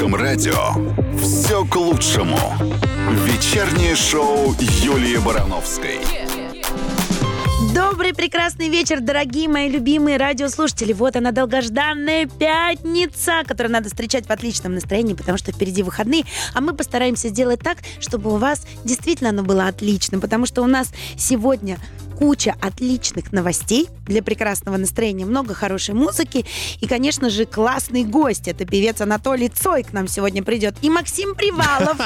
русском радио все к лучшему. Вечернее шоу Юлии Барановской. Добрый прекрасный вечер, дорогие мои любимые радиослушатели. Вот она, долгожданная пятница, которую надо встречать в отличном настроении, потому что впереди выходные. А мы постараемся сделать так, чтобы у вас действительно оно было отличным, потому что у нас сегодня куча отличных новостей для прекрасного настроения, много хорошей музыки и, конечно же, классный гость. Это певец Анатолий Цой к нам сегодня придет. И Максим Привалов.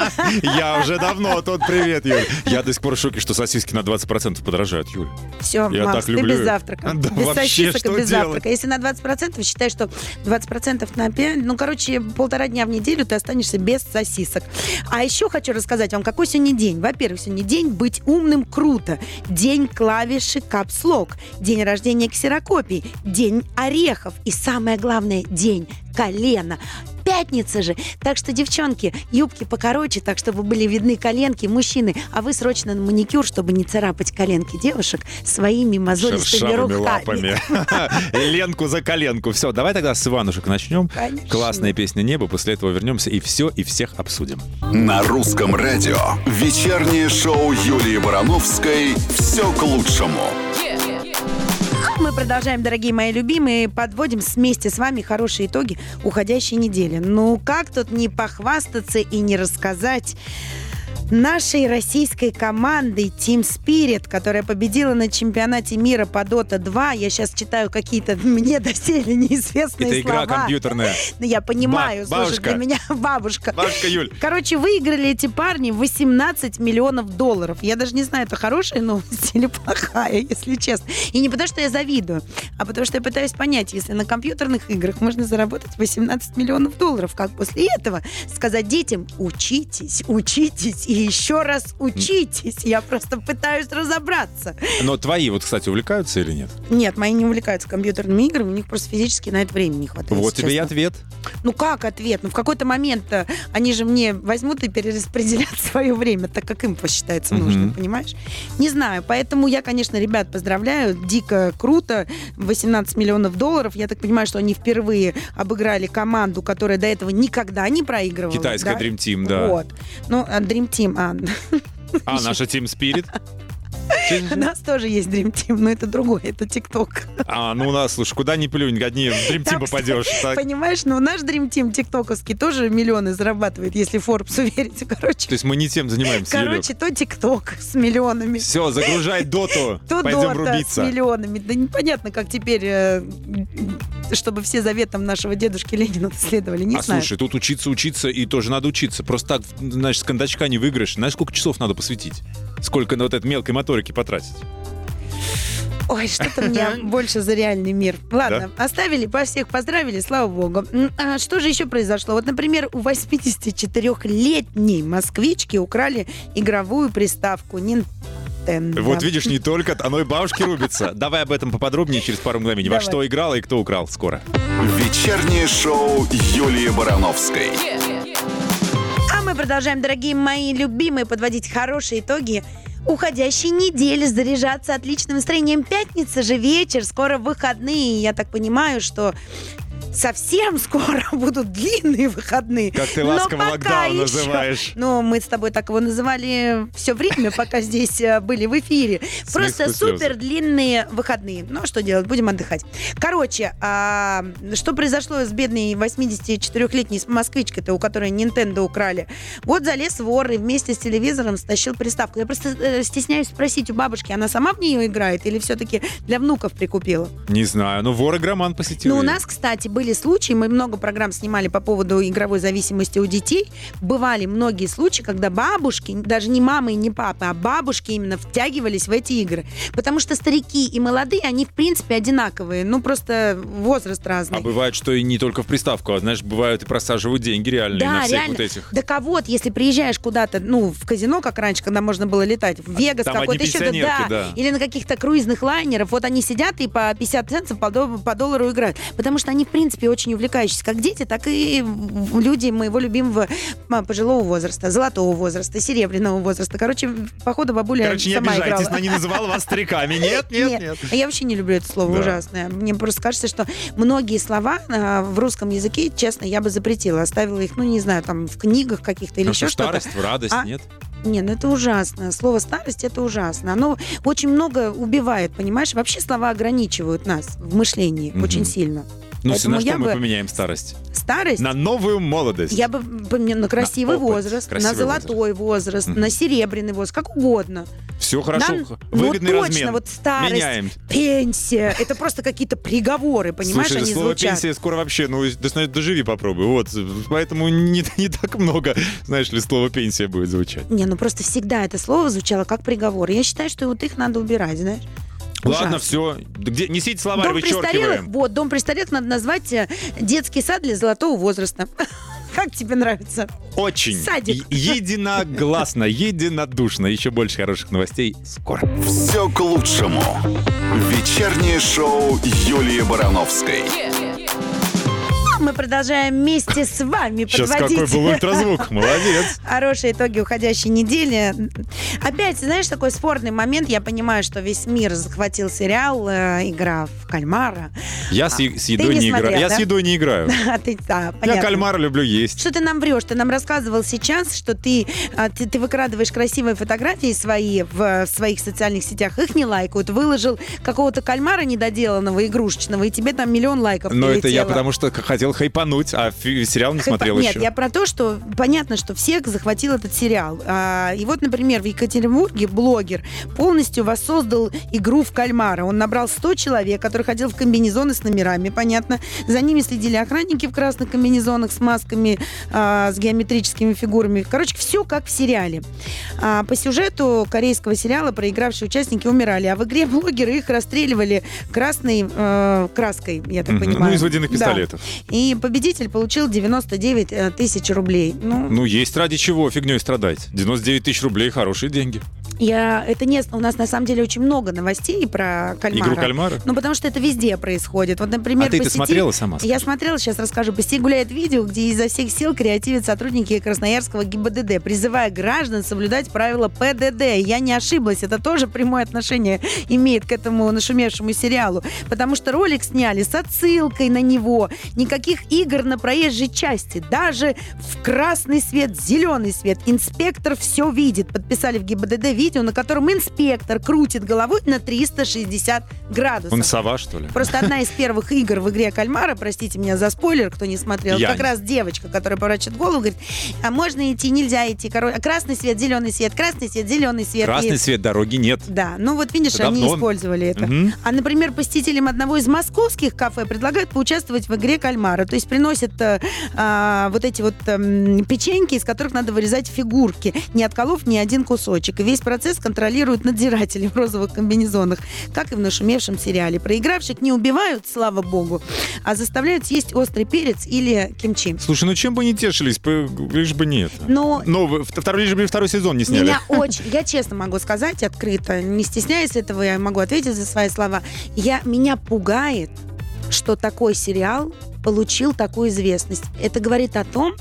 Я уже давно тот привет, Юль. Я до сих пор в шоке, что сосиски на 20% подорожают, Юль. Все, Я Макс, ты без завтрака. Да без сосисок и без завтрака. Если на 20%, считай, что 20% на 5, ну, короче, полтора дня в неделю ты останешься без сосисок. А еще хочу рассказать вам, какой сегодня день. Во-первых, сегодня день быть умным круто. День клавиши капслок. День рождения ксерокопий. День орехов. И самое главное, день колена. Пятница же. Так что, девчонки, юбки покороче, так чтобы были видны коленки мужчины, а вы срочно на маникюр, чтобы не царапать коленки девушек своими мозолистыми Шершавыми руками. лапами. Ленку за коленку. Все, давай тогда с Иванушек начнем. Конечно. Классная песня «Небо», после этого вернемся и все, и всех обсудим. На русском радио вечернее шоу Юлии Барановской все к лучшему. Мы продолжаем, дорогие мои любимые, подводим вместе с вами хорошие итоги уходящей недели. Ну, как тут не похвастаться и не рассказать нашей российской командой Team Spirit, которая победила на чемпионате мира по Dota 2. Я сейчас читаю какие-то мне доселе неизвестные Это игра слова. компьютерная. Ну, я понимаю, Ба- слушай, для меня бабушка. Бабушка Юль. Короче, выиграли эти парни 18 миллионов долларов. Я даже не знаю, это хорошая новость или плохая, если честно. И не потому, что я завидую, а потому что я пытаюсь понять, если на компьютерных играх можно заработать 18 миллионов долларов, как после этого сказать детям, учитесь, учитесь и еще раз учитесь. Я просто пытаюсь разобраться. Но твои вот, кстати, увлекаются или нет? Нет, мои не увлекаются компьютерными играми, у них просто физически на это времени не хватает. Вот тебе и ответ. Ну как ответ? Ну в какой-то момент э, они же мне возьмут и перераспределят свое время, так как им посчитается нужным, понимаешь? Не знаю, поэтому я, конечно, ребят поздравляю, дико круто, 18 миллионов долларов, я так понимаю, что они впервые обыграли команду, которая до этого никогда не проигрывала. Китайская да? Dream Team, да. Вот. Ну, а Dream Team, а, А наша Team Spirit? У нас тоже есть Dream Team, но это другое, это ТикТок. А, ну у нас, слушай, куда ни плюнь, одни в Dream Team попадешь. Понимаешь, ну наш Dream Team тиктоковский тоже миллионы зарабатывает, если Forbes уверить. Короче, То есть мы не тем занимаемся. Короче, то ТикТок с миллионами, Все, загружай доту. Пойдем Дота с рубиться. миллионами. Да непонятно, как теперь, э, чтобы все заветам нашего дедушки Ленина следовали. Не а знаю. слушай, тут учиться, учиться, и тоже надо учиться. Просто так, знаешь, с кондачка не выиграешь. Знаешь, сколько часов надо посвятить? Сколько на вот этой мелкой моторике потратить? Ой, что-то мне больше за реальный мир. Ладно, оставили, по всех поздравили, слава богу. А что же еще произошло? Вот, например, у 84-летней москвички украли игровую приставку Nintendo. Вот видишь, не только оно и бабушки рубится. Давай об этом поподробнее через пару мгновений. Во Давай. что играла и кто украл. Скоро. Вечернее шоу Юлии Барановской. А продолжаем, дорогие мои любимые, подводить хорошие итоги уходящей недели, заряжаться отличным настроением. Пятница же вечер, скоро выходные. Я так понимаю, что совсем скоро будут длинные выходные. Как ты Но ласково локдаун называешь. Ну, мы с тобой так его называли все время, пока здесь э, были в эфире. Просто супер длинные выходные. Ну, что делать? Будем отдыхать. Короче, а, что произошло с бедной 84-летней москвичкой-то, у которой Nintendo украли? Вот залез вор и вместе с телевизором стащил приставку. Я просто э, стесняюсь спросить у бабушки, она сама в нее играет или все-таки для внуков прикупила? Не знаю, ну вор игроман посетил. Ну, у нас, кстати, были случаи, мы много программ снимали по поводу игровой зависимости у детей. Бывали многие случаи, когда бабушки, даже не мамы и не папы, а бабушки именно втягивались в эти игры. Потому что старики и молодые, они, в принципе, одинаковые. Ну, просто возраст разный. А бывает, что и не только в приставку, а знаешь, бывают и просаживают деньги реальные на Да, всех реально. вот этих. Да кого если приезжаешь куда-то, ну, в казино, как раньше, когда можно было летать, в Вегас там какой-то еще, да, да. или на каких-то круизных лайнерах, вот они сидят и по 50 центов по, до- по доллару играют. Потому что они, в принципе, принципе, очень увлекающиеся, как дети, так и люди моего любимого а, пожилого возраста, золотого возраста, серебряного возраста. Короче, походу бабуля Короче, не сама обижайтесь, играла. она не называла вас стариками. Нет, нет, нет. А Я вообще не люблю это слово Да. ужасное. Мне просто кажется, что многие слова а, в русском языке, честно, я бы запретила. Оставила их, ну, не знаю, там, в книгах каких-то или еще что, что-то. старость, радость, А? нет? Не, ну это ужасно. Слово старость это ужасно. Оно очень много убивает, понимаешь? Вообще слова ограничивают нас в мышлении Мгм. очень сильно. Ну, Поэтому на что я мы бы- поменяем старость? Старость. На новую молодость. Я бы поменяла на красивый опыт, возраст, красивый на золотой возраст, Мгм. на серебряный возраст, как угодно. Все хорошо. Да, Выгодный ну, точно, размен. вот старость, Меняем. пенсия. Это просто какие-то приговоры, понимаешь, Слушай, они слово звучат. пенсия скоро вообще, ну, доживи попробуй. Вот, поэтому не, не так много, знаешь ли, слово пенсия будет звучать. Не, ну просто всегда это слово звучало как приговор. Я считаю, что вот их надо убирать, знаешь. Ладно, все. Где, несите словарь, Дом вычеркиваем. вот, дом престарелых надо назвать э, детский сад для золотого возраста. Как тебе нравится? Очень. Садик. Е- Единогласно, единодушно. Еще больше хороших новостей скоро. Все к лучшему. Вечернее шоу Юлии Барановской. Мы продолжаем вместе с вами Сейчас подводить какой был ультразвук. Молодец. хорошие итоги уходящей недели. Опять, знаешь, такой спорный момент. Я понимаю, что весь мир захватил сериал э, «Игра в кальмара». Я с, е- с едой А, не не, играю. смотрел, Я да? с едой не играю. А ты, да, Я понятно. кальмара люблю есть. Что ты нам врешь? Ты нам рассказывал сейчас, что ты, а, ты, ты выкрадываешь красивые фотографии свои в, э, своих социальных сетях, их не лайкают, выложил какого-то кальмара недоделанного, игрушечного, и тебе там миллион лайков Но это я прилетело. потому что хотел хайпануть, а сериал не Хайпа- смотрел Нет, еще. я про то, что понятно, что всех захватил этот сериал. А, и вот, например, в Екатеринбурге блогер полностью воссоздал игру в кальмара. Он набрал 100 человек, которые ходил в комбинезоны с номерами, понятно. За ними следили охранники в красных комбинезонах с масками, а, с геометрическими фигурами. Короче, все как в сериале. А, по сюжету корейского сериала проигравшие участники умирали, а в игре блогеры их расстреливали красной э, краской, я так Мгм. понимаю. Ну, из водяных Да. пистолетов. Победитель получил 99 э, тысяч рублей. Ну, Ну, есть ради чего фигней страдать. 99 тысяч рублей – хорошие деньги. Я, это не, у нас на самом деле очень много новостей про кальмара. Игру кальмара? Ну, потому что это везде происходит. Вот, например, а ты по это сети- смотрела сама? Я смотрела, сейчас расскажу. По сети гуляет видео, где изо всех сил креативят сотрудники Красноярского ГИБДД, призывая граждан соблюдать правила ПДД. Я не ошиблась, это тоже прямое отношение имеет к этому нашумевшему сериалу. Потому что ролик сняли с отсылкой на него. Никаких игр на проезжей части. Даже в красный свет, зеленый свет. Инспектор все видит. Подписали в ГИБДД видео, на котором инспектор крутит головой на 360 градусов. Он сова, что ли? Просто одна из первых игр в игре кальмара, простите меня за спойлер, кто не смотрел, Я как не. раз девочка, которая поворачивает голову, говорит, а можно идти, нельзя идти, короче, красный свет, зеленый свет, красный свет, зеленый свет. Красный И- свет, дороги нет. Да, ну вот видишь, Это они давно. использовали это. Мгм. А, например, посетителям одного из московских кафе предлагают поучаствовать в игре кальмара. То есть приносят э, а, вот эти вот эм, печеньки, из которых надо вырезать фигурки, не отколов ни один кусочек. И весь процесс контролируют надзиратели в розовых комбинезонах, как и в нашумевшем сериале. Проигравших не убивают, слава богу, а заставляют съесть острый перец или кимчи. Слушай, ну чем бы не тешились, лишь бы нет. Но Новый, второй, лишь бы второй сезон не сняли. Меня очень, я честно могу сказать открыто, не стесняясь этого, я могу ответить за свои слова. Я, меня пугает, что такой сериал получил такую известность. Это говорит о том,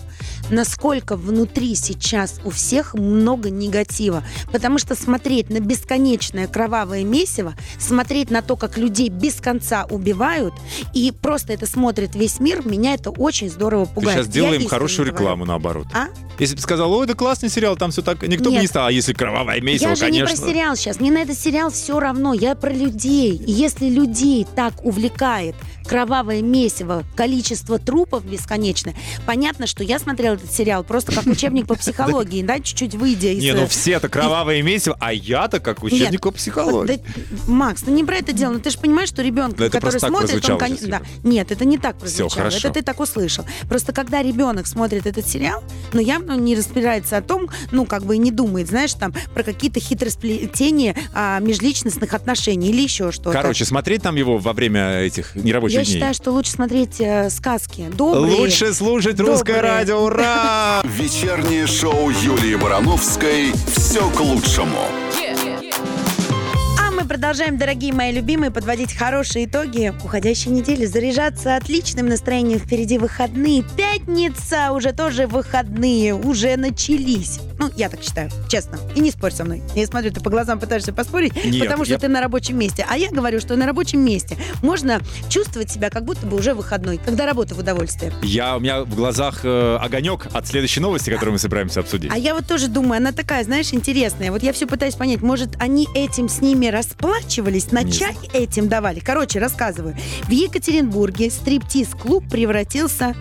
насколько внутри сейчас у всех много негатива. Потому что смотреть на бесконечное кровавое месиво, смотреть на то, как людей без конца убивают, и просто это смотрит весь мир, меня это очень здорово Ты пугает. сейчас делаем хорошую говорю. рекламу наоборот. А? Если бы сказал, ой, это классный сериал, там все так, никто бы Нет. не стал. А если кровавое месиво, я же конечно. не про сериал сейчас. Мне на этот сериал все равно. Я про людей. И если людей так увлекает кровавое месиво, количество трупов бесконечное, понятно, что я смотрела этот сериал просто как учебник по психологии, да, чуть-чуть выйдя из... Не, ну э, все-то кровавое месиво, а я-то как учебник по психологии. да, Макс, ну не про это дело. Но ты же понимаешь, что ребенок, это который смотрит, он, да. Нет, это не так прозвучало. Это ты так услышал. Просто когда ребенок смотрит этот сериал, но явно не разбирается о том, ну как бы и не думает, знаешь, там про какие-то хитросплетения а, межличностных отношений или еще что-то. Короче, смотреть там его во время этих нерабочих я дней. считаю, что лучше смотреть э, сказки. Добрые. Лучше слушать русское добрые. радио, ура! Вечернее шоу Юлии Барановской «Все к лучшему». А мы продолжаем, дорогие мои любимые, подводить хорошие итоги уходящей недели, заряжаться отличным настроением. Впереди выходные. Пятница, уже тоже выходные, уже начались. Ну, я так считаю, честно. И не спорь со мной. Я смотрю, ты по глазам пытаешься поспорить, Нет, потому что я- ты на рабочем месте. А я говорю, что на рабочем месте можно чувствовать себя, как будто бы уже выходной, когда работа в удовольствие. Я, у меня в глазах э, огонек от следующей новости, которую мы собираемся обсудить. А я вот тоже думаю, она такая, знаешь, интересная. Вот я все пытаюсь понять, может, они этим с ними расплачивались, на Не чай этим давали. Короче, рассказываю. В Екатеринбурге стриптиз-клуб превратился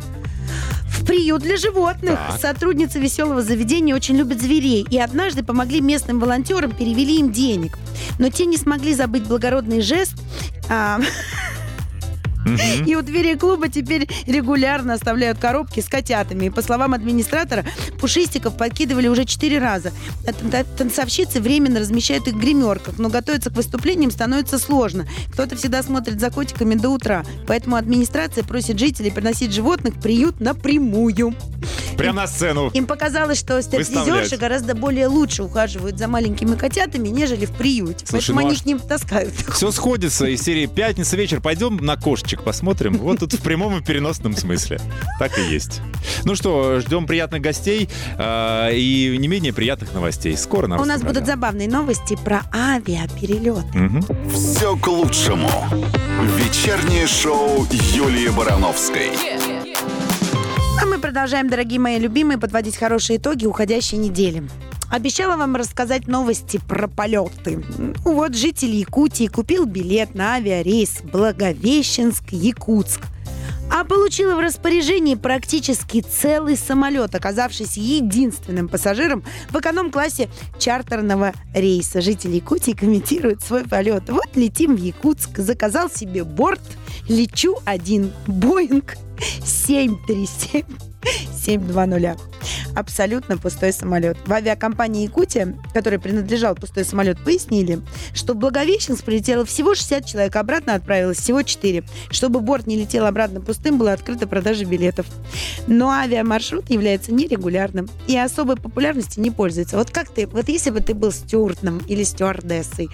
в приют для животных. Так. Сотрудницы веселого заведения очень любят зверей. И однажды помогли местным волонтерам, перевели им денег. Но те не смогли забыть благородный жест. а, и у двери клуба теперь регулярно оставляют коробки с котятами. И по словам администратора, пушистиков подкидывали уже четыре раза. А тан- Танцовщицы временно размещают их в гримерках, но готовиться к выступлениям становится сложно. Кто-то всегда смотрит за котиками до утра. Поэтому администрация просит жителей приносить животных в приют напрямую. Прям на сцену. Им показалось, что стриптизерши гораздо более лучше ухаживают за маленькими котятами, нежели в приюте. Слушай, Поэтому ну а они ш- к ним таскают. Все сходится из серии «Пятница вечер». Пойдем на кошечек посмотрим. Вот тут в прямом и переносном смысле. Так и есть. Ну что, ждем приятных гостей э, и не менее приятных новостей. Скоро на У нас будут забавные новости про авиаперелет. Все к лучшему. Вечернее шоу Юлии Барановской. А мы продолжаем, дорогие мои любимые, подводить хорошие итоги уходящей недели. Обещала вам рассказать новости про полеты. Ну Вот житель Якутии купил билет на авиарейс Благовещенск-Якутск. Получила в распоряжении практически целый самолет, оказавшись единственным пассажиром в эконом-классе чартерного рейса. Жители Якутии комментируют свой полет. Вот летим в Якутск, заказал себе борт, лечу один Боинг 737 720. Абсолютно пустой самолет. В авиакомпании «Якутия», которой принадлежал пустой самолет, пояснили, что в Благовещенск прилетело всего 60 человек, обратно отправилось всего 4. Чтобы борт не летел обратно пустым, была открыта продажа билетов. Но авиамаршрут является нерегулярным и особой популярностью не пользуется. Вот как ты, вот если бы ты был стюардом или стюардессой,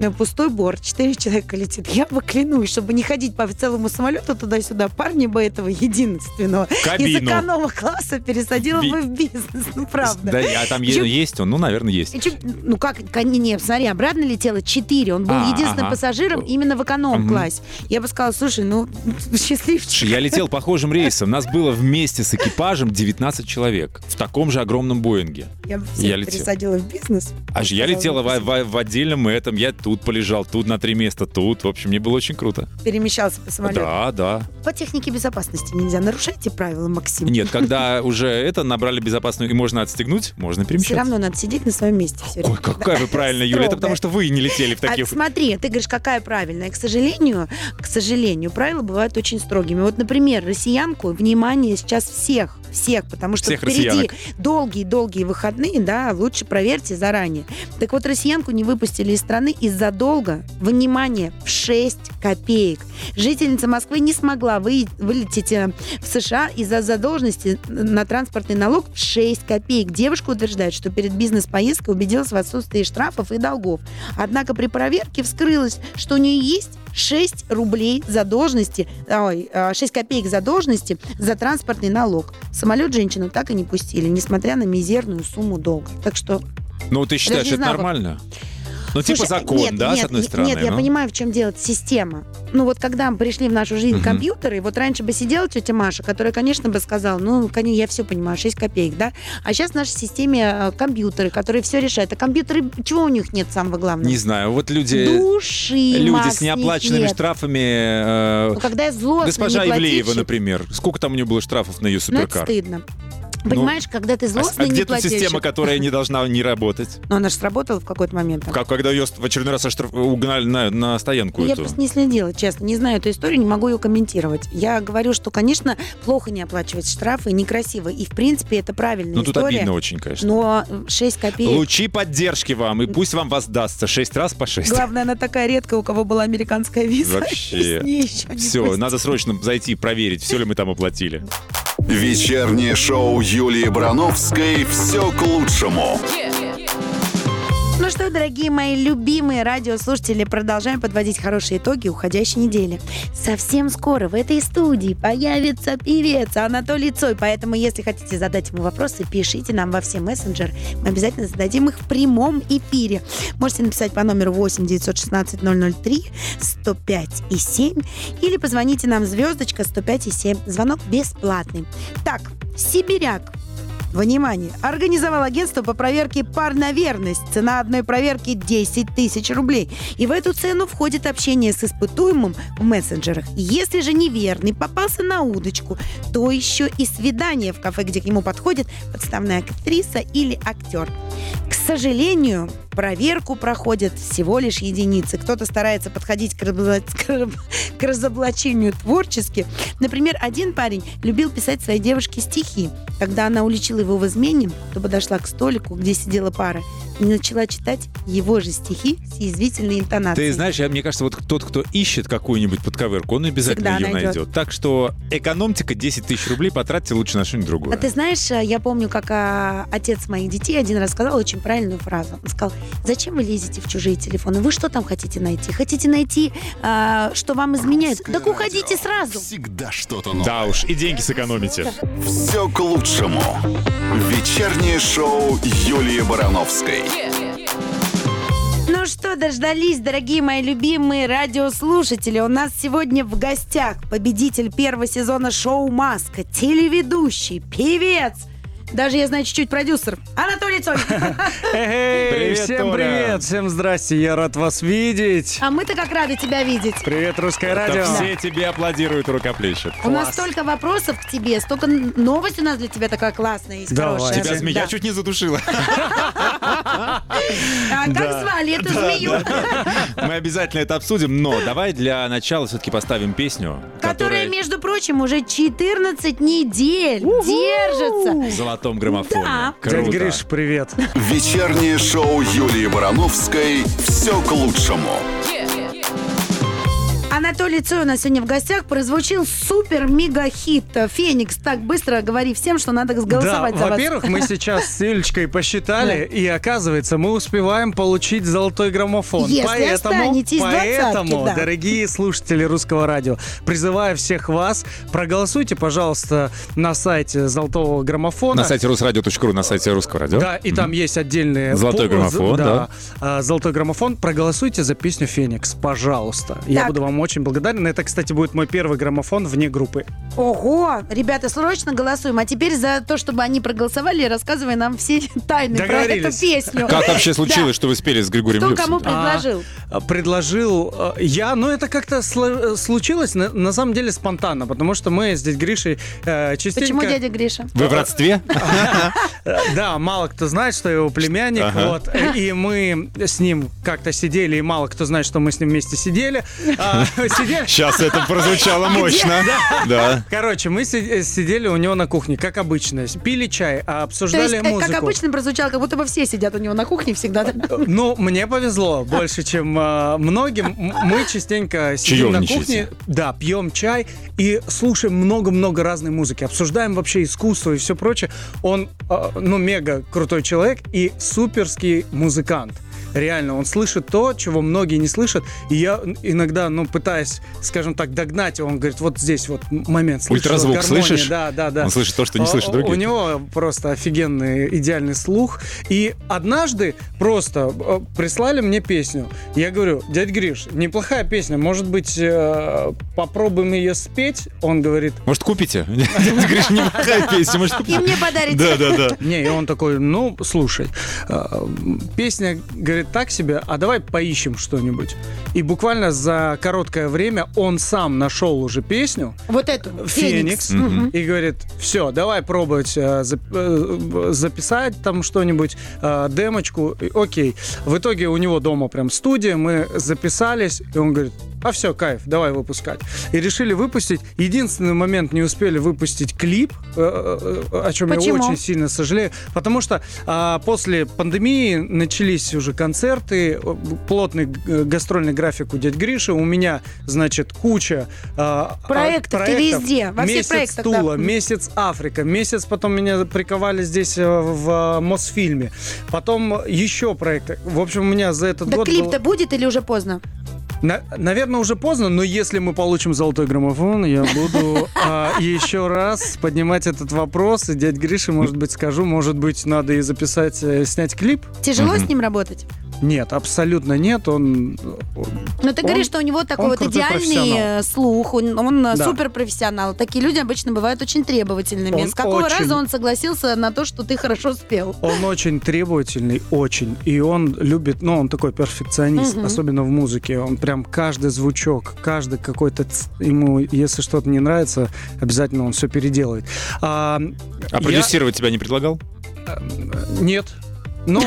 э, пустой борт, 4 человека летит, я бы клянусь, чтобы не ходить по целому самолету туда-сюда, парни бы этого единственного из Кабину. эконом-класса пересадила Би- бы в бизнес, ну правда. Да, а там Чё- есть он? Ну, наверное, есть. Чё- ну как, не, смотри, обратно летело 4. Он был А, единственным ага. пассажиром именно в эконом-классе. Я бы сказала, слушай, ну, счастливчик. Я летел похожим рейсом. Нас было вместе с экипажем 19 человек в таком же огромном Боинге. Я бы Я летел. пересадила в бизнес. А ж я летела в, в- в отдельном этом. Я тут полежал, тут на три места, тут. В общем, мне было очень круто. Перемещался по самолету. Да, да. По технике безопасности нельзя. Нарушайте правила, Максим. Нет, когда уже это набрали безопасную и можно отстегнуть, можно Все перемещаться. равно надо сидеть на своем месте. всё Ой, какая вы правильная, Юля. Это потому что вы не летели в А таких... смотри, ты говоришь, какая правильная. К сожалению, к сожалению, правила бывают очень строгими. Вот, например, россиянку, внимание сейчас всех, всех, потому что Всех впереди долгие-долгие выходные, да, лучше проверьте заранее. Так вот, россиянку не выпустили из страны из-за долга, внимание, в 6 копеек. Жительница Москвы не смогла вы- вылететь э, в США из-за задолженности на транспортный налог в 6 копеек. Девушка утверждает, что перед бизнес-поездкой убедилась в отсутствии штрафов и долгов. Однако при проверке вскрылось, что у нее есть 6 рублей задолженности, ой, а, 6 копеек задолженности за транспортный налог. Самолет женщину так и не пустили, несмотря на мизерную сумму долга. Так что Ну, ты считаешь, это нормально? Ну, типа закон, нет, да, нет, с одной нет, стороны? Нет, я ну? понимаю, в чем дело система. Ну вот когда пришли в нашу жизнь Мгм. компьютеры, вот раньше бы сидела тетя Маша, которая, конечно, бы сказала, ну, я все понимаю, 6 копеек, да? А сейчас в нашей системе э, компьютеры, которые все решают. А компьютеры, чего у них нет самого главного? Не знаю, вот люди... Души, Люди с неоплаченными штрафами... э, Ну, когда я злостный, Госпожа Ивлеева, например. Сколько там у нее было штрафов на ее Ну, это суперкар? стыдно. Понимаешь, когда ты А, а злостный, где не тут плательщик. система, которая не должна не работать? Но она же сработала в какой-то момент. Как, когда ее в очередной раз оштраф- угнали на, на стоянку Ну, Я эту? просто не следила, честно. Не знаю эту историю, не могу ее комментировать. Я говорю, что, конечно, плохо не оплачивать штрафы, некрасиво. И, в принципе, это правильная Ну, тут история. обидно очень, конечно. Но 6 копеек... Лучи поддержки вам, и пусть вам воздастся шесть раз по шесть. Главное, она такая редкая, у кого была американская виза. Вообще. Все, пустили. надо срочно зайти проверить, все ли мы там оплатили. Вечернее шоу Юлии Барановской «Все к лучшему». Ну что, дорогие мои любимые радиослушатели, продолжаем подводить хорошие итоги уходящей недели. Совсем скоро в этой студии появится певец Анатолий Цой, поэтому если хотите задать ему вопросы, пишите нам во все мессенджеры. Мы обязательно зададим их в прямом эфире. Можете написать по номеру 8 916 003 105 и 7 или позвоните нам звездочка 105 и 7. Звонок бесплатный. Так, Сибиряк Внимание! Организовал агентство по проверке пар на верность. Цена одной проверки 10 тысяч рублей. И в эту цену входит общение с испытуемым в мессенджерах. Если же неверный попался на удочку, то еще и свидание в кафе, где к нему подходит подставная актриса или актер. К сожалению, проверку проходят всего лишь единицы. Кто-то старается подходить к, разобла... к разоблачению творчески. Например, один парень любил писать своей девушке стихи. Когда она уличила его в измене, то подошла к столику, где сидела пара, и начала читать его же стихи с язвительной интонацией. Ты знаешь, я, мне кажется, вот тот, кто ищет какую-нибудь подковырку, он обязательно Всегда ее найдет. найдет. Так что экономьте-ка 10 тысяч рублей, потратьте лучше на что-нибудь другое. А ты знаешь, э, я помню, как а, отец моих детей один раз сказал очень правильную фразу. Он сказал, зачем вы лезете в чужие телефоны? Вы что там хотите найти? Хотите найти, а, что вам изменяют? Русское Так уходите радио. сразу. Всегда что-то новое. Да уж, и деньги сэкономите. Все к лучшему. Вечернее шоу Юлии Барановской. Ну что, дождались, дорогие мои любимые радиослушатели. У нас сегодня в гостях победитель первого сезона шоу «Маска», телеведущий, певец, даже, я знаю, чуть-чуть продюсер. Анатолий Цой. Эй, Привет, всем привет, всем здрасте, я рад вас видеть. А мы-то как рады тебя видеть. Привет, Русское радио. все тебе аплодируют, рукоплещут. У нас столько вопросов к тебе, столько новость у нас для тебя такая классная и хорошая. Тебя змея чуть не задушила. А как звали эту змею? Мы обязательно это обсудим, но давай для начала все-таки поставим песню, Которая, между прочим, уже 14 недель держится. Золотом граммофоне. Да. Круто. Дядь Гриш, привет. Вечернее шоу Юлии Барановской «Все к лучшему». Анатолий Цой у нас сегодня в гостях прозвучил супер-мега-хит «Феникс». Так быстро говори всем, что надо Да, голосовать за вас. во-первых, мы сейчас с Илечкой посчитали, и оказывается, мы успеваем получить золотой граммофон. Если поэтому, поэтому, да. дорогие слушатели русского радио, призываю всех вас, проголосуйте, пожалуйста, на сайте золотого граммофона. На сайте русрадио.ру, на сайте русского радио. Да, и там есть отдельные... Золотой граммофон, да. а, Золотой граммофон. Проголосуйте за песню «Феникс», пожалуйста. Я буду вам очень благодарен. Это, кстати, будет мой первый граммофон вне группы. Ого! Ребята, срочно голосуем. А теперь за то, чтобы они проголосовали, рассказывай нам все тайны про эту песню. Как вообще случилось, что вы спели с Григорием Кто кому предложил? А, Предложил э, я, но это как-то сло- э, случилось на, на самом деле спонтанно, потому что мы здесь Гришей э, частенько... Почему дядя Гриша? Вы в родстве? Да, мало кто знает, что я его племянник, вот, и мы с ним как-то сидели, и мало кто знает, что мы с ним вместе сидели. А, Сидели, Сейчас это прозвучало мощно. Да. Короче, мы си- сидели у него на кухне, как обычно, пили чай, а То обсуждали есть, э, музыку. как обычно прозвучало, как будто бы все сидят у него на кухне всегда. Ну, мне повезло больше, чем э, многим. Мы частенько сидим на кухне, да, пьем чай и слушаем много-много разной музыки, обсуждаем вообще искусство и все прочее. Он, э, ну, мега крутой человек и суперский музыкант. Реально, он слышит то, чего многие не слышат. И я иногда, ну, пытаясь, скажем так, догнать его, он говорит, вот здесь вот момент. слышишь, Ультразвук вот гармония, слышишь? Да, да, да. Он слышит то, что не слышат у- другие. У него просто офигенный идеальный слух. И однажды просто э, прислали мне песню. Я говорю, дядь Гриш, неплохая песня, может быть, э, попробуем ее спеть? Он говорит, Может, купите? Ты говоришь, неплохая песня, может, И купите? мне подарите. Да, да, да. не, и он такой, ну, слушай, э, песня, говорит, так себе, а давай поищем что-нибудь. И буквально за короткое время он сам нашел уже песню, Вот эту. Феникс, Мгм. и говорит, все, давай пробовать э, зап- э, записать там что-нибудь, э, демочку, И окей. В итоге у него дома прям студия, мы записались, и он говорит, а все, кайф, давай выпускать. И решили выпустить. Единственный момент не успели выпустить клип, э, э, о чем Почему? я очень сильно сожалею, потому что а, после пандемии начались уже концерты, э, плотный э, гастрольный график у дядь Гриши, у меня, значит, куча а, а, Проектов, ты везде, во всех месяц проектах, Тула, да. месяц Африка, месяц потом меня приковали здесь э, в э, Мосфильме, потом еще проекты. В общем, у меня за этот Да год... клип-то было- будет или уже поздно? На- наверное, уже поздно, но если мы получим золотой граммофон, я буду а, еще раз поднимать этот вопрос. И дядь Грише, может быть, скажу, может быть, надо и записать, э, снять клип. Тяжело с ним работать? Нет, абсолютно нет. Он, Но ты Он- говоришь, что у него такой вот идеальный слух, он, он Да. суперпрофессионал. Такие люди обычно бывают очень требовательными. Он С какого очень- раза он согласился на то, что ты хорошо спел? он очень требовательный, очень. И он любит, ну, он такой перфекционист, Мгм. особенно в музыке. Он прям каждый звучок, каждый какой-то... ц- Ему, если что-то не нравится, обязательно он все переделает. А, А я- продюсировать тебя не предлагал? Нет. Но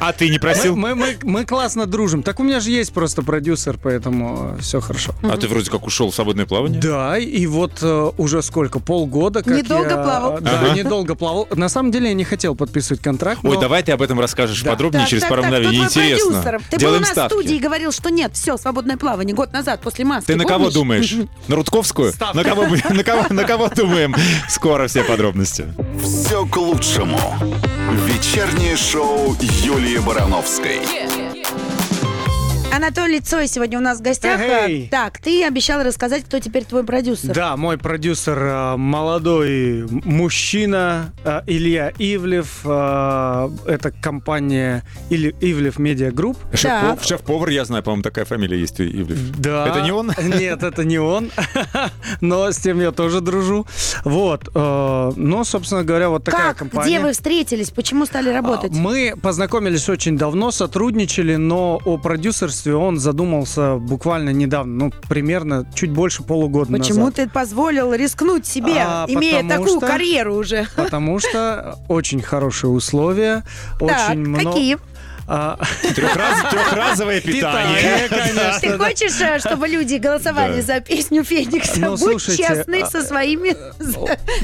А ты не просил? мы, мы, мы, мы классно дружим. Так у меня же есть просто продюсер, поэтому все хорошо. А ты вроде как ушел в свободное плавание? Да, и вот э, уже сколько, полгода, как Недолго я- плавал. Да, Ага. недолго плавал. На самом деле я не хотел подписывать контракт. Ой, но- давай ты об этом расскажешь Да. подробнее Так, через так, пару мгновений. Интересно. Ты был у Делаем нас ставки. в студии и говорил, что нет, все, свободное плавание, год назад, после маски. Ты на кого думаешь? На Рудковскую? Ставка. На кого, мы- на, кого, на кого думаем? Скоро все подробности. Все к лучшему. Вечернее шоу Юлии Барановской. Анатолий Цой сегодня у нас в гостях. Эй. Так, ты обещал рассказать, кто теперь твой продюсер. Да, мой продюсер э, молодой мужчина э, Илья Ивлев. э, Это компания Или- Ivlev Media Group. Шеф-пов- Шеф-повар, я знаю, по-моему, такая фамилия есть у Ивлев. Да. Это не он? Нет, это не он. Но с тем я тоже дружу. Вот. э, Ну, собственно говоря, вот такая как? компания. Где вы встретились? Почему стали работать? А, Мы познакомились очень давно, сотрудничали, но о продюсерстве он задумался буквально недавно, ну, примерно чуть больше полугода Почему назад. ты позволил рискнуть себе, А, имея такую что- карьеру уже? Потому что очень хорошие условия, Так, очень много... какие? А, Трехраз- Трехразовое питание. Ты хочешь, э, чтобы люди голосовали Да. за песню Феникса? Ну, Будь слушайте, честный а, со своими...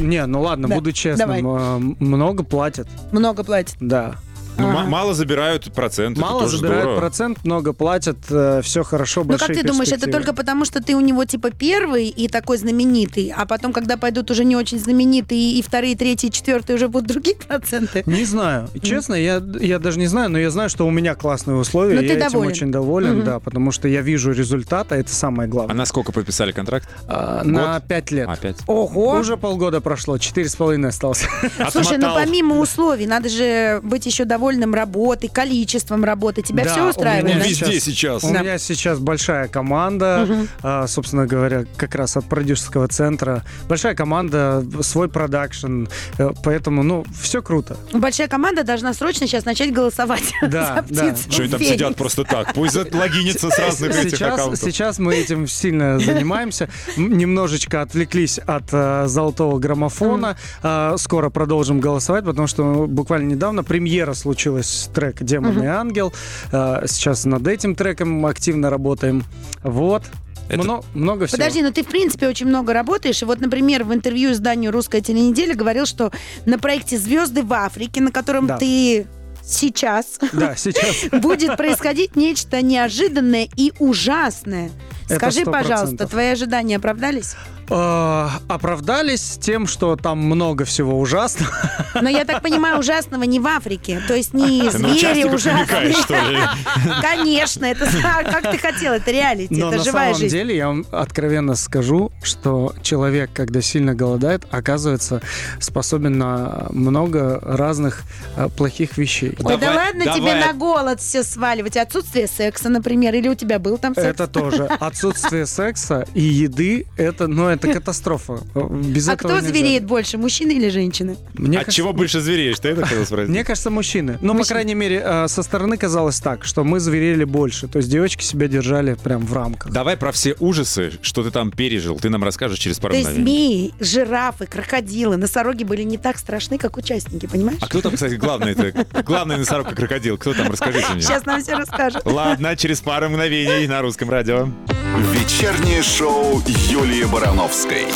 Не, ну ладно, Да, буду честным. а, Много платят, Много платит. да. Ну, Ага. мало забирают процент. это Мало тоже забирают здорово. процент, много платят, все хорошо, Ну как ты думаешь, это только потому, что ты у него типа первый и такой знаменитый, а потом, когда пойдут уже не очень знаменитые, и вторые, третьи, четвертые уже будут другие проценты? Не знаю. Честно, я, я даже не знаю, но я знаю, что у меня классные условия. Но я ты этим доволен. очень доволен, Мгм. да, потому что я вижу результат, а это самое А главное. на сколько подписали контракт? А, на пять лет. Опять. Ого! Уже полгода прошло, четыре с половиной осталось. Слушай, ну помимо условий, надо же быть еще довольным работой, количеством работы. Тебя Да, все у устраивает? меня да? Везде сейчас. У Да. меня сейчас большая команда, а, собственно говоря, как раз от продюсерского центра. Большая команда, свой продакшн, э, поэтому, ну, все круто. Большая команда должна срочно сейчас начать голосовать Да, за да. птицу Что они там Феникс. сидят просто так? Пусть логинятся с разных этих Сейчас, аккаунтов. сейчас мы этим сильно занимаемся. Немножечко отвлеклись от э, золотого граммофона. А, скоро продолжим голосовать, потому что буквально недавно премьера случилась трек «Демон и ангел». А, сейчас над этим треком активно работаем. Вот. Это- Мно- много всего. Подожди, ну ты, в принципе, очень много работаешь. И вот, например, в интервью изданию «Русская теленеделя» говорил, что на проекте «Звезды в Африке», на котором Да. ты сейчас, Да, сейчас. будет происходить нечто неожиданное и ужасное. Скажи, 100%. пожалуйста, твои ожидания оправдались? Э, Оправдались тем, что там много всего ужасного. Но я так понимаю, ужасного не в Африке. То есть не Ты на звери ужасные. Конечно, это а как ты хотел, это реалити, Но это на живая самом жизнь. деле я вам откровенно скажу, что человек, когда сильно голодает, оказывается способен на много разных э, плохих вещей. Ой, да Давай- ладно тебе на голод все сваливать. Отсутствие секса, например, или у тебя был там секс? Это тоже отсутствие секса и еды. Это, ну, это катастрофа. Без А кто нельзя. звереет больше, мужчины или женщины? Мне От кажется- чего больше звереешь? Ты это хотел спросить? Мне кажется, мужчины. Ну, по крайней мере, э, со стороны казалось так, что мы зверели больше. То есть девочки себя держали прям в рамках. Давай про все ужасы, что ты там пережил, ты нам расскажешь через пару мгновений. змеи, жирафы, крокодилы, носороги были не так страшны, как участники, понимаешь? А кто там, кстати, главный? Это главный носорог и крокодил. Кто там? Расскажите мне. Сейчас нам все расскажут. Ладно, через пару мгновений на русском радио. Вечернее шоу Юлии Барановской.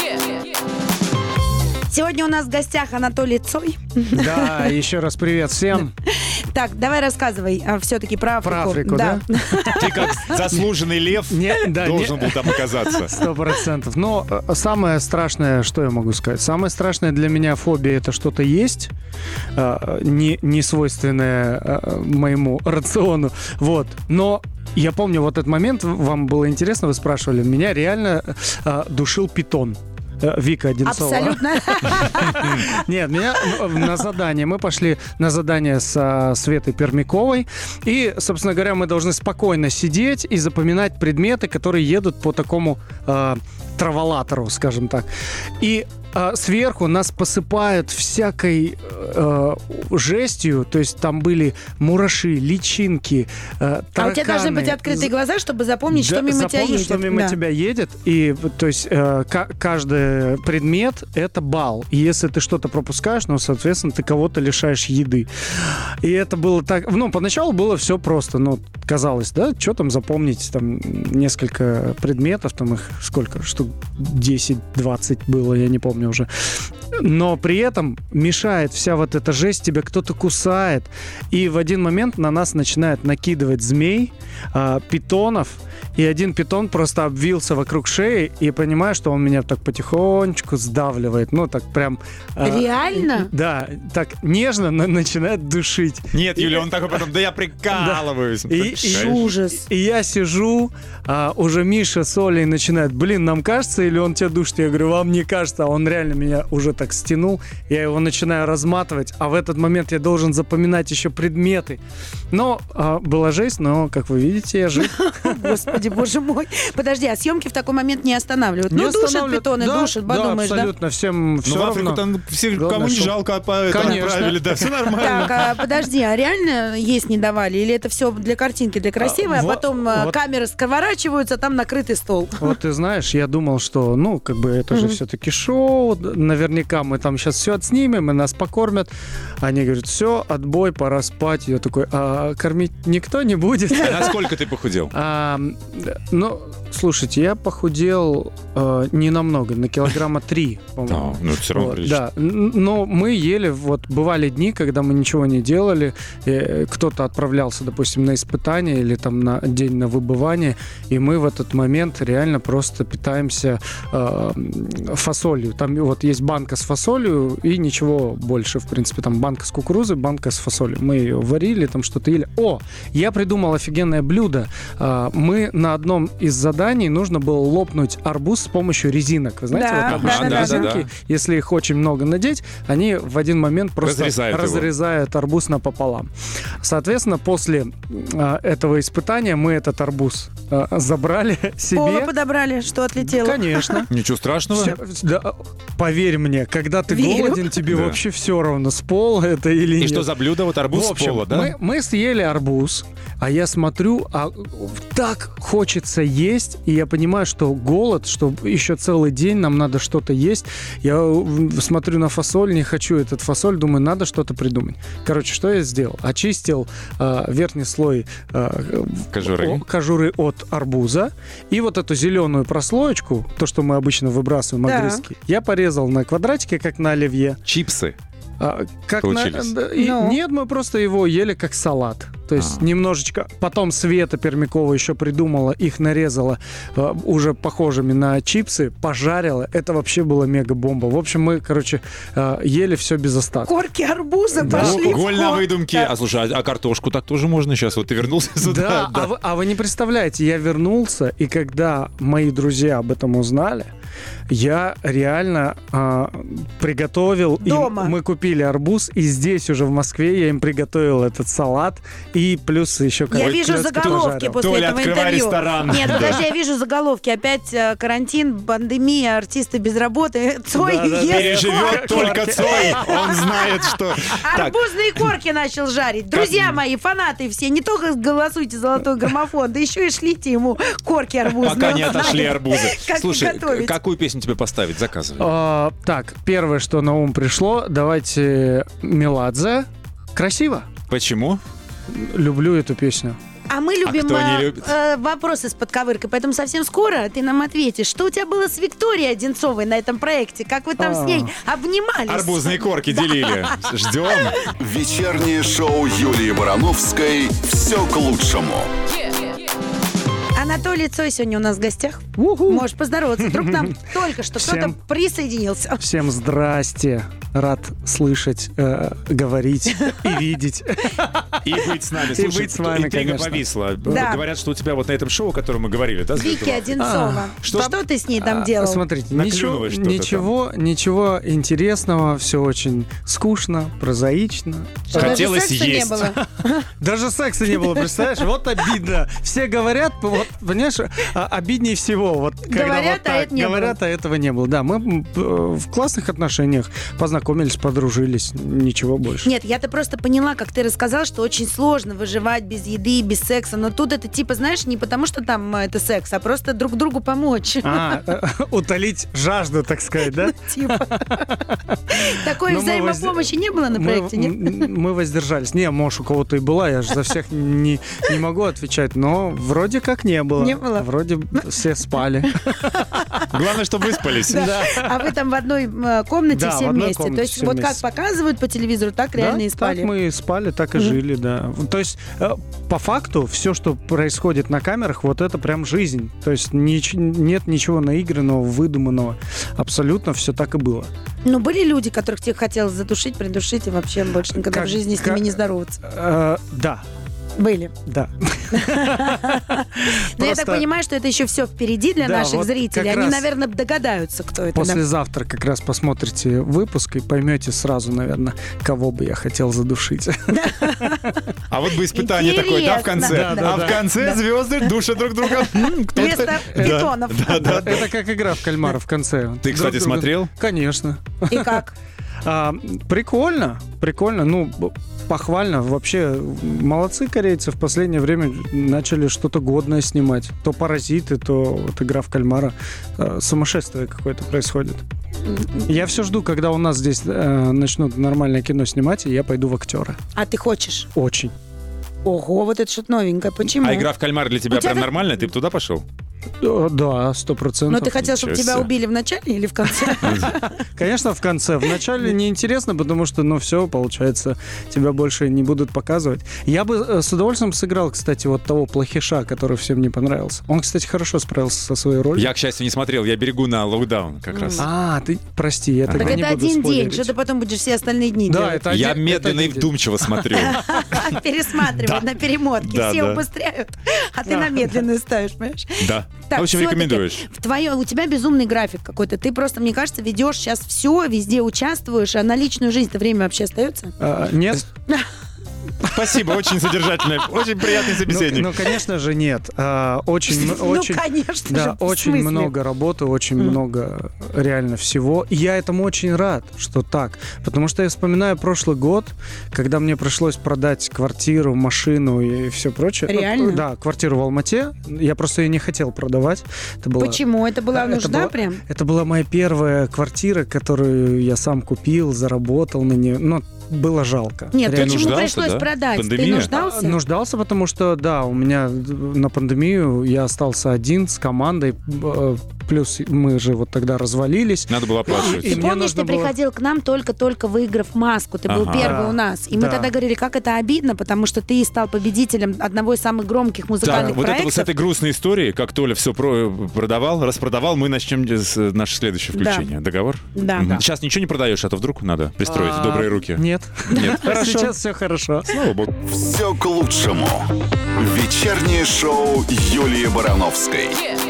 Сегодня у нас в гостях Анатолий Цой. Да, еще раз привет всем. Так, давай рассказывай все-таки про Африку. Про Африку, да? Ты как заслуженный лев должен был там оказаться. Сто процентов. Но э, самое страшное, что я могу сказать? Самое страшное для меня фобия это что-то есть, э, не, не свойственное э, моему рациону. Вот. Но я помню вот этот момент, вам было интересно, вы спрашивали, меня реально э, душил питон. Э, Вика Одинцова. Абсолютно. Нет, меня на задание. Мы пошли на задание со Светой Пермяковой. И, собственно говоря, мы должны спокойно сидеть и запоминать предметы, которые едут по такому э, траволатору, скажем так. И э, сверху нас посыпают всякой э, жестью, то есть там были мураши, личинки, э, А у тебя должны быть тараканы, открытые глаза, чтобы запомнить, да, что мимо тебя запомни, едет. что мимо Да. тебя едет. И, то есть, э, ка- каждый предмет — это балл. И если ты что-то пропускаешь, ну, соответственно, ты кого-то лишаешь еды. И это было так... Ну, поначалу было все просто. Ну, казалось, да, что там запомнить? Там несколько предметов, там их сколько? Штук 10-20 было, я не помню уже. Но при этом мешает вся вот эта жесть, тебя кто-то кусает. И в один момент на нас начинают накидывать змей, а, питонов, и один питон просто обвился вокруг шеи, и понимаю, что он меня так потихонечку сдавливает. Ну, так прям... а, Реально? Да, так нежно на- начинает душить. Нет, Юля, он такой потом, да я прикалываюсь. И- и-. Ужас. И я сижу, а, уже Миша с Олей начинает, блин, нам кажется или он тебя душит? Я говорю, вам не кажется, а он реально меня уже так стянул. Я его начинаю разматывать, а в этот момент я должен запоминать еще предметы. Но а, была жесть, но, как вы видите, я жив. Господи, боже мой. Подожди, а съемки в такой момент не останавливают? Не ну, душат останавливают. питоны, Да, душат, да, подумаешь, да? абсолютно, всем Ну, все в Африку равно. там все, Главное, кому не чтоб- жалко, отправили, да, все нормально. Так, а, подожди, а реально есть не давали? Или это все для картинки, для красивой, а, А, потом а, вот. камеры сковорачиваются, там накрытый стол? Вот ты знаешь, я думал, что, ну, как бы это же все-таки шоу, д- наверняка мы там сейчас все отснимем, и нас покормят. Они говорят, все, отбой, пора спать. Я такой, а кормить никто не будет? А Насколько ты похудел? А, ну, слушайте, я похудел э, не намного, на килограмма три, по-моему. Ну, все равно Вот, да, но мы ели, вот бывали дни, когда мы ничего не делали, э, кто-то отправлялся, допустим, на испытание или там на день на выбывание, и мы в этот момент реально просто питаемся э, фасолью. Там вот есть банка с фасолью и ничего больше, в принципе, там банка с кукурузой, банка с фасолью. Мы ее варили, там что-то ели. О, я придумал офигенное блюдо. А, Мы на одном из заданий нужно было лопнуть арбуз с помощью резинок. Вы знаете, Да, вот обычные да, да, да, резинки, да. если их очень много надеть, они в один момент просто Разрезают его. разрезают арбуз напополам. Соответственно, после а, этого испытания мы этот арбуз а, забрали себе. подобрали, что отлетело? Конечно. Ничего страшного. Да, поверь мне, когда ты Верю. голоден, тебе Да. вообще все равно, с пола это или И нет. что за блюдо? Вот арбуз В с общем, пола, да? мы, мы съели арбуз, а я смотрю, а так хочется есть, и я понимаю, что голод, что еще целый день нам надо что-то есть. Я смотрю на фасоль, не хочу этот фасоль, думаю, надо что-то придумать. Короче, что я сделал? Очистил э, верхний слой э, Кожуры. о- кожуры от арбуза, и вот эту зеленую прослоечку, то, что мы обычно выбрасываем, Да. огрызки, я порезал на квадратики, как на оливье. Чипсы. А, как на- Получились? да, и- Ну. Нет, мы просто его ели как салат. То есть А. немножечко. Потом Света Пермякова еще придумала, их нарезала э, уже похожими на чипсы, пожарила. Это вообще была мега-бомба. В общем, мы, короче, э, ели все без остатка. Корки арбуза Да. пошли Голь на. Да. А слушай, а, а картошку так тоже можно сейчас? Вот ты вернулся сюда. Да, А, вы, а вы не представляете, я вернулся, и когда мои друзья об этом узнали, Я реально а, приготовил. им- Дома. мы купили арбуз, и здесь уже в Москве я им приготовил этот салат. И плюс еще Я вижу заголовки пожарил. после Толя, этого интервью. ресторан. Нет, Да. подожди, я вижу заголовки. Опять э, карантин, пандемия, артисты без работы. Цой Да, да, да. ест Переживет корки. только Цой. Он знает, что... Так, Арбузные корки начал жарить. Друзья мои, фанаты все, не только голосуйте золотой граммофон, да еще и шлите ему корки арбузные. пока не Он отошли знает, арбузы. Как их Слушай, готовить. какую песню тебе поставить? Заказывай. А, так, первое, что на ум пришло, давайте Меладзе. Красиво. Почему? Люблю эту песню. А мы любим кто не э, любит? э, вопросы с подковыркой, поэтому совсем скоро ты нам ответишь, что у тебя было с Викторией Одинцовой на этом проекте, как вы там с А. ней обнимались. Арбузные корки делили. Ждем. Вечернее шоу Юлии Барановской «Все к лучшему». Анатолий Цой сегодня у нас в гостях. Можешь поздороваться. Вдруг нам только что кто-то присоединился. Всем здрасте. Рад слышать, э, говорить и видеть. И быть с нами. И Слушай, быть с вами, интрига конечно. повисла. Да. Говорят, что у тебя вот на этом шоу, о котором мы говорили, да, Вики Звездова? Одинцова. что- Что? ты с ней там А, делал? Смотрите, ничего, Наклюнываешь что-то ничего, ничего интересного, все очень скучно, прозаично. Что, даже Хотелось секса не есть. было? Даже секса не было, представляешь? Вот обидно. Все говорят, вот, понимаешь, а, обиднее всего. Вот, когда Говорят, вот а так это не говорят, а этого не было. Да, мы в классных отношениях познакомились, подружились, ничего больше. Нет, я-то просто поняла, как ты рассказал, что очень сложно выживать без еды, без секса. Но тут это типа, знаешь, не потому что там э, это секс, а просто друг другу помочь. А, э, утолить жажду, так сказать, да? Типа. Такой взаимопомощи не было на проекте, нет? Мы воздержались. Не, может, у кого-то и была, я же за всех не, не могу отвечать, но вроде как не было. Не было? Вроде все спали. Главное, чтобы выспались. А вы там в одной э, комнате Да, в все одной вместе. То комнате есть вот вместе. как показывают по телевизору, так реально Да, и спали. Так мы и спали, так и жили, да. То есть, э, по факту, все, что происходит на камерах, вот это прям жизнь. То есть нич- нет ничего наигранного, выдуманного. Абсолютно все так и было. Ну, были люди, которых тебе хотелось задушить, придушить и вообще больше никогда Как- в жизни с как- ними не здороваться. Э, да, Были. да. Но я так понимаю, что это еще все впереди для наших зрителей. Они, наверное, догадаются, кто это. Послезавтра как раз посмотрите выпуск и поймете сразу, наверное, кого бы я хотел задушить. А вот бы испытание такое, да, в конце. А в конце звезды душат друг друга. Вместо да. Это как игра в кальмара в конце. Ты, кстати, смотрел? Конечно. И как? А, прикольно, прикольно, ну, похвально. Вообще, молодцы корейцы в последнее время начали что-то годное снимать. То «Паразиты», то вот «Игра в кальмара». А, сумасшествие какое-то происходит. Я все жду, когда у нас здесь э, начнут нормальное кино снимать, и я пойду в актера. А ты хочешь? Очень. Ого, вот это что-то новенькое. Почему? А игра в кальмар для тебя У тебя прям так- нормальная? Ты бы туда пошел? Да, сто Но процентов. Ну, ты хотел, чтобы тебя убили в начале или в конце? Конечно, в конце. Вначале неинтересно, потому что, ну, все, получается, тебя больше не будут показывать. Я бы э, с удовольствием сыграл, кстати, вот того плохиша, который всем не понравился. Он, кстати, хорошо справился со своей ролью. Я, к счастью, не смотрел. Я берегу на локдаун как раз. А, ты, прости, я тогда Так не это буду один день, что ты потом будешь все остальные дни Да, делать. это Я медленно это и вдумчиво смотрю. Пересматривать на перемотке. Да, Все убыстряют, а ты на медленную ставишь, понимаешь? Да. Так, В общем, рекомендуешь. В твое, у тебя безумный график какой-то. Ты просто, мне кажется, ведешь сейчас все, везде участвуешь, а на личную жизнь-то время вообще остается? А, нет? Спасибо, очень содержательный, очень приятный Ну, собеседник. ну, конечно же, нет. А, очень, м- очень, Ну, конечно Да, же, очень много работы, очень Мгм. много реально всего. И я этому очень рад, что так. Потому что я вспоминаю прошлый год, когда мне пришлось продать квартиру, машину и все прочее. Ну, Реально? Да, квартиру в Алмате. Я просто ее не хотел продавать. Это была, Почему? Это была Это нужда была- прям? Это была моя первая квартира, которую я сам купил, заработал на нее. Но было жалко. Нет, Ты Реально. почему нуждался, пришлось да? продать? Пандемия? Ты нуждался? А, Нуждался, потому что, да, у меня на пандемию я остался один с командой, э, плюс мы же вот тогда развалились. Надо было оплачивать. И мне помнишь, ты было- приходил к нам только-только выиграв маску. Ты был Ага. первый у нас. И мы Да. тогда говорили, как это обидно, потому что ты стал победителем одного из самых громких музыкальных Так, вот это вот проектов. с этой грустной историей, как Толя все продавал, распродавал, мы начнем наше следующее Да. включение. Договор? Да. Мгм. Да. Сейчас ничего не продаешь, а то вдруг надо пристроить в А, добрые руки. Нет. Нет. Хорошо. Сейчас все хорошо. Слава богу. «Все к лучшему». Вечернее шоу Юлии Барановской. Плачь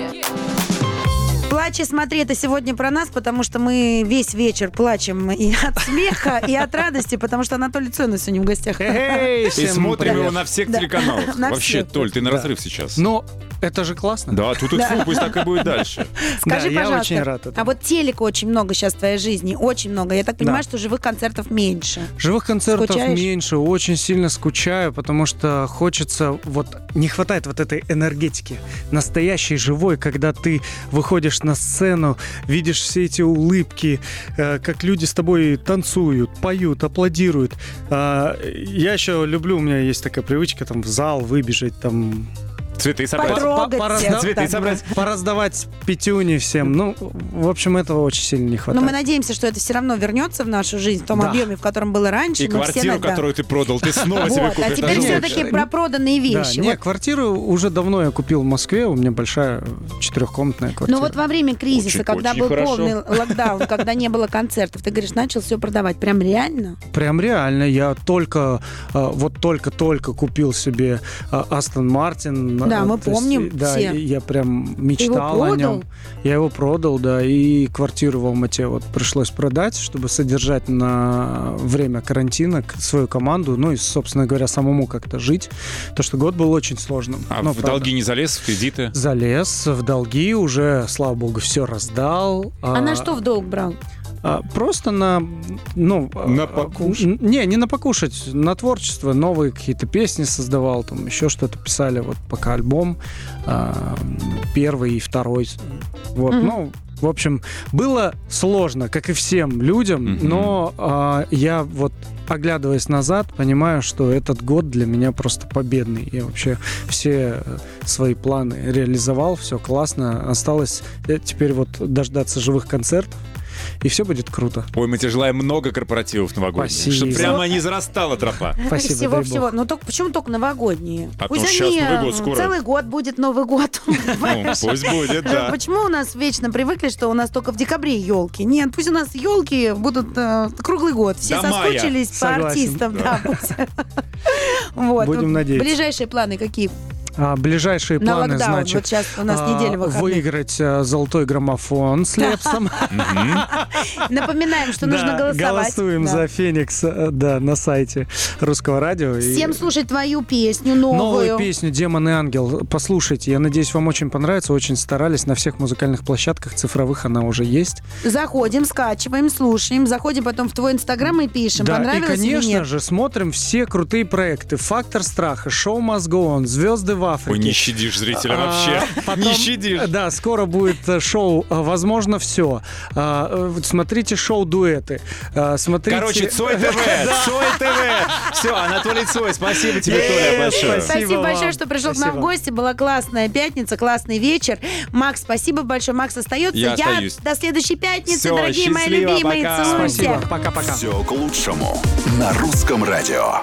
и смотри, это сегодня про нас, потому что мы весь вечер плачем и от смеха, и от радости, потому что Анатолий Цой у нас сегодня в гостях. И смотрим его на всех телеканалах. На Вообще. Толь, ты на разрыв сейчас. Но это же классно. Да, тут и фу, пусть так и будет дальше. Скажи, Да, я пожалуйста, очень рад этому. а вот телека очень много сейчас в твоей жизни, очень много. Я так понимаю, что живых концертов меньше. Живых концертов меньше, очень сильно скучаю, потому что хочется, вот не хватает вот этой энергетики, настоящей, живой, когда ты выходишь на сцену, видишь все эти улыбки, э, как люди с тобой танцуют, поют, аплодируют. А, я еще люблю, у меня есть такая привычка, там в зал выбежать, там Цветы собрать. Потрогать всех, Цветы собрать. пораздавать пятюни всем. Ну, в общем, этого очень сильно не Но хватает. мы надеемся, что это все равно вернется в нашу жизнь в том Да. объеме, в котором было раньше. И Мы все квартиру, да. которую ты продал, ты снова себе Вот, а купишь. теперь все-таки про проданные Да, вещи. не, Вот. квартиру уже давно я купил в Москве, у меня большая четырехкомнатная квартира. Но вот во время кризиса, Очень- когда очень был хорошо. полный локдаун, когда не было концертов, ты говоришь, начал все продавать. Прям реально? Прям реально, я только, э, вот только-только купил себе э, Астон Мартин. Да, Э, мы есть, помним Да, все. и я прям мечтал о нем. Я его продал, да, и квартиру в Алмате вот пришлось продать, чтобы содержать на время карантина свою команду, ну и, собственно говоря, самому как-то жить. То, что год был очень сложным. А Но, в правда. долги не залез, в кредиты? Залез в долги, уже, слава богу, все раздал. А на что в долг брал? А, Просто на, ну, На а, покушать? н- Не, не на покушать, на творчество, новые какие-то песни создавал, там еще что-то писали, вот пока альбом а, первый и второй, вот, Мгм. ну. В общем, было сложно, как и всем людям, Мгм. но а, я вот оглядываясь назад, понимаю, что этот год для меня просто победный. Я вообще все э, свои планы реализовал, все классно. Осталось э, теперь вот дождаться живых концертов, и все будет круто. Ой, мы тебе желаем много корпоративов новогодних. Спасибо. Чтобы прямо не зарастала тропа. Спасибо, всего, дай бог. всего. Ну, только, почему только новогодние? А Пусть они, Новый год скоро. Целый год будет Новый год. Ну, пусть будет, да. Почему у нас вечно привыкли, что у нас только в декабре елки? Нет, пусть у нас елки будут э, круглый год. Все До мая. соскучились по Согласен. артистам. Да. пусть. Вот. Будем надеяться. Ближайшие планы какие? А ближайшие На планы, локдаун. значит, Вот сейчас у нас а, неделя выходных. выиграть а, золотой граммофон с Лепсом. Напоминаем, что нужно голосовать. Голосуем за Феникс, э, да, на сайте Русского радио. И Всем слушать твою песню новую. Новую песню «Демон и ангел». Послушайте, я надеюсь, вам очень понравится. Очень старались. На всех музыкальных площадках цифровых она уже есть. Заходим, скачиваем, слушаем, заходим потом в твой инстаграм и пишем, и, понравилось или конечно нет. же, смотрим все крутые проекты. «Фактор страха», «Шоу Must Go On», «Звезды в Африке». Ой, не щадишь зрителя А, вообще. потом, Не щадишь. Да, скоро будет э, шоу а, «Возможно, все». Смотрите шоу «Дуэты». А, Смотрите... Короче, Цой ТВ, Цой ТВ. Все, Анатолий Цой, спасибо тебе, Толя, большое. спасибо. Спасибо большое, что пришел к нам в гости. Была классная пятница, классный вечер. Макс, спасибо большое. Макс остается. Я остаюсь. до следующей пятницы, Всё, дорогие мои любимые. пока. Целую Спасибо. всех. Пока-пока. Все к лучшему на русском радио.